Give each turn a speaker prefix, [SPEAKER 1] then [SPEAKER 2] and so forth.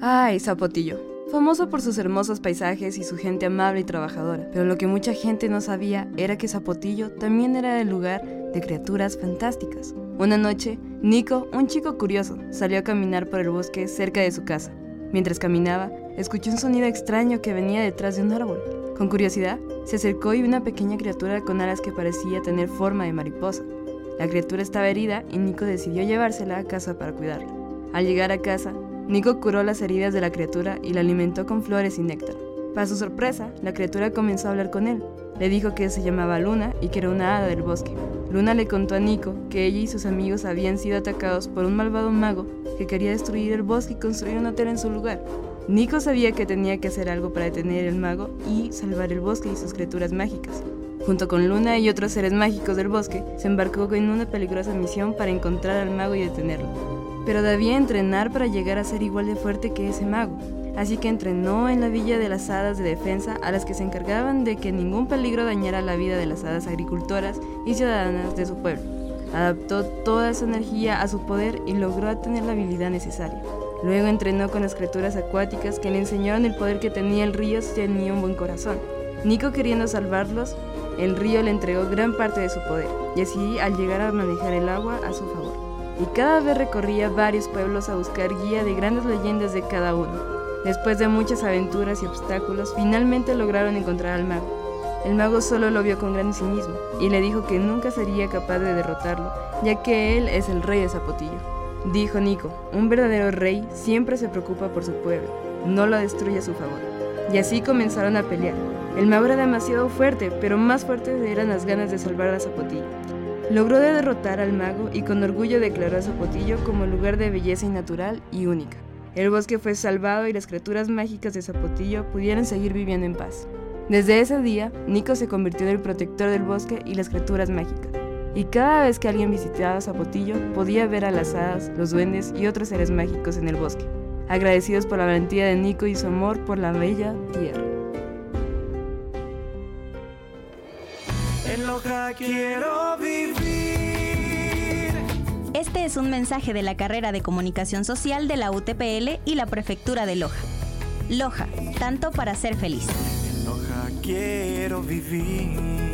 [SPEAKER 1] Ay, Zapotillo. Famoso por sus hermosos paisajes y su gente amable y trabajadora. Pero lo que mucha gente no sabía era que Zapotillo también era el lugar de criaturas fantásticas. Una noche, Nico, un chico curioso, salió a caminar por el bosque cerca de su casa. Mientras caminaba, escuchó un sonido extraño que venía detrás de un árbol. Con curiosidad, se acercó y vio una pequeña criatura con alas que parecía tener forma de mariposa. La criatura estaba herida y Nico decidió llevársela a casa para cuidarla. Al llegar a casa, Nico curó las heridas de la criatura y la alimentó con flores y néctar. Para su sorpresa, la criatura comenzó a hablar con él. Le dijo que se llamaba Luna y que era una hada del bosque. Luna le contó a Nico que ella y sus amigos habían sido atacados por un malvado mago que quería destruir el bosque y construir un hotel en su lugar. Nico sabía que tenía que hacer algo para detener el mago y salvar el bosque y sus criaturas mágicas. Junto con Luna y otros seres mágicos del bosque, se embarcó en una peligrosa misión para encontrar al mago y detenerlo. Pero debía entrenar para llegar a ser igual de fuerte que ese mago. Así que entrenó en la Villa de las Hadas de Defensa a las que se encargaban de que ningún peligro dañara la vida de las hadas agricultoras y ciudadanas de su pueblo. Adaptó toda su energía a su poder y logró tener la habilidad necesaria. Luego entrenó con las criaturas acuáticas que le enseñaron el poder que tenía el río si tenía un buen corazón. Nico queriendo salvarlos, el río le entregó gran parte de su poder y así al llegar a manejar el agua a su favor. Y cada vez recorría varios pueblos a buscar guía de grandes leyendas de cada uno. Después de muchas aventuras y obstáculos, finalmente lograron encontrar al mago. El mago solo lo vio con gran cinismo y le dijo que nunca sería capaz de derrotarlo, ya que él es el rey de Zapotillo. Dijo Nico, un verdadero rey siempre se preocupa por su pueblo, no lo destruye a su favor. Y así comenzaron a pelear. El mago era demasiado fuerte, pero más fuertes eran las ganas de salvar a Zapotillo. Logró derrotar al mago y con orgullo declaró a Zapotillo como lugar de belleza innatural y única. El bosque fue salvado y las criaturas mágicas de Zapotillo pudieron seguir viviendo en paz. Desde ese día, Nico se convirtió en el protector del bosque y las criaturas mágicas. Y cada vez que alguien visitaba Zapotillo, podía ver a las hadas, los duendes y otros seres mágicos en el bosque, agradecidos por la valentía de Nico y su amor por la bella tierra.
[SPEAKER 2] En Loja quiero vivir.
[SPEAKER 3] Este es un mensaje de la carrera de Comunicación Social de la UTPL y la Prefectura de Loja. Loja, tanto para ser feliz.
[SPEAKER 2] En Loja quiero vivir.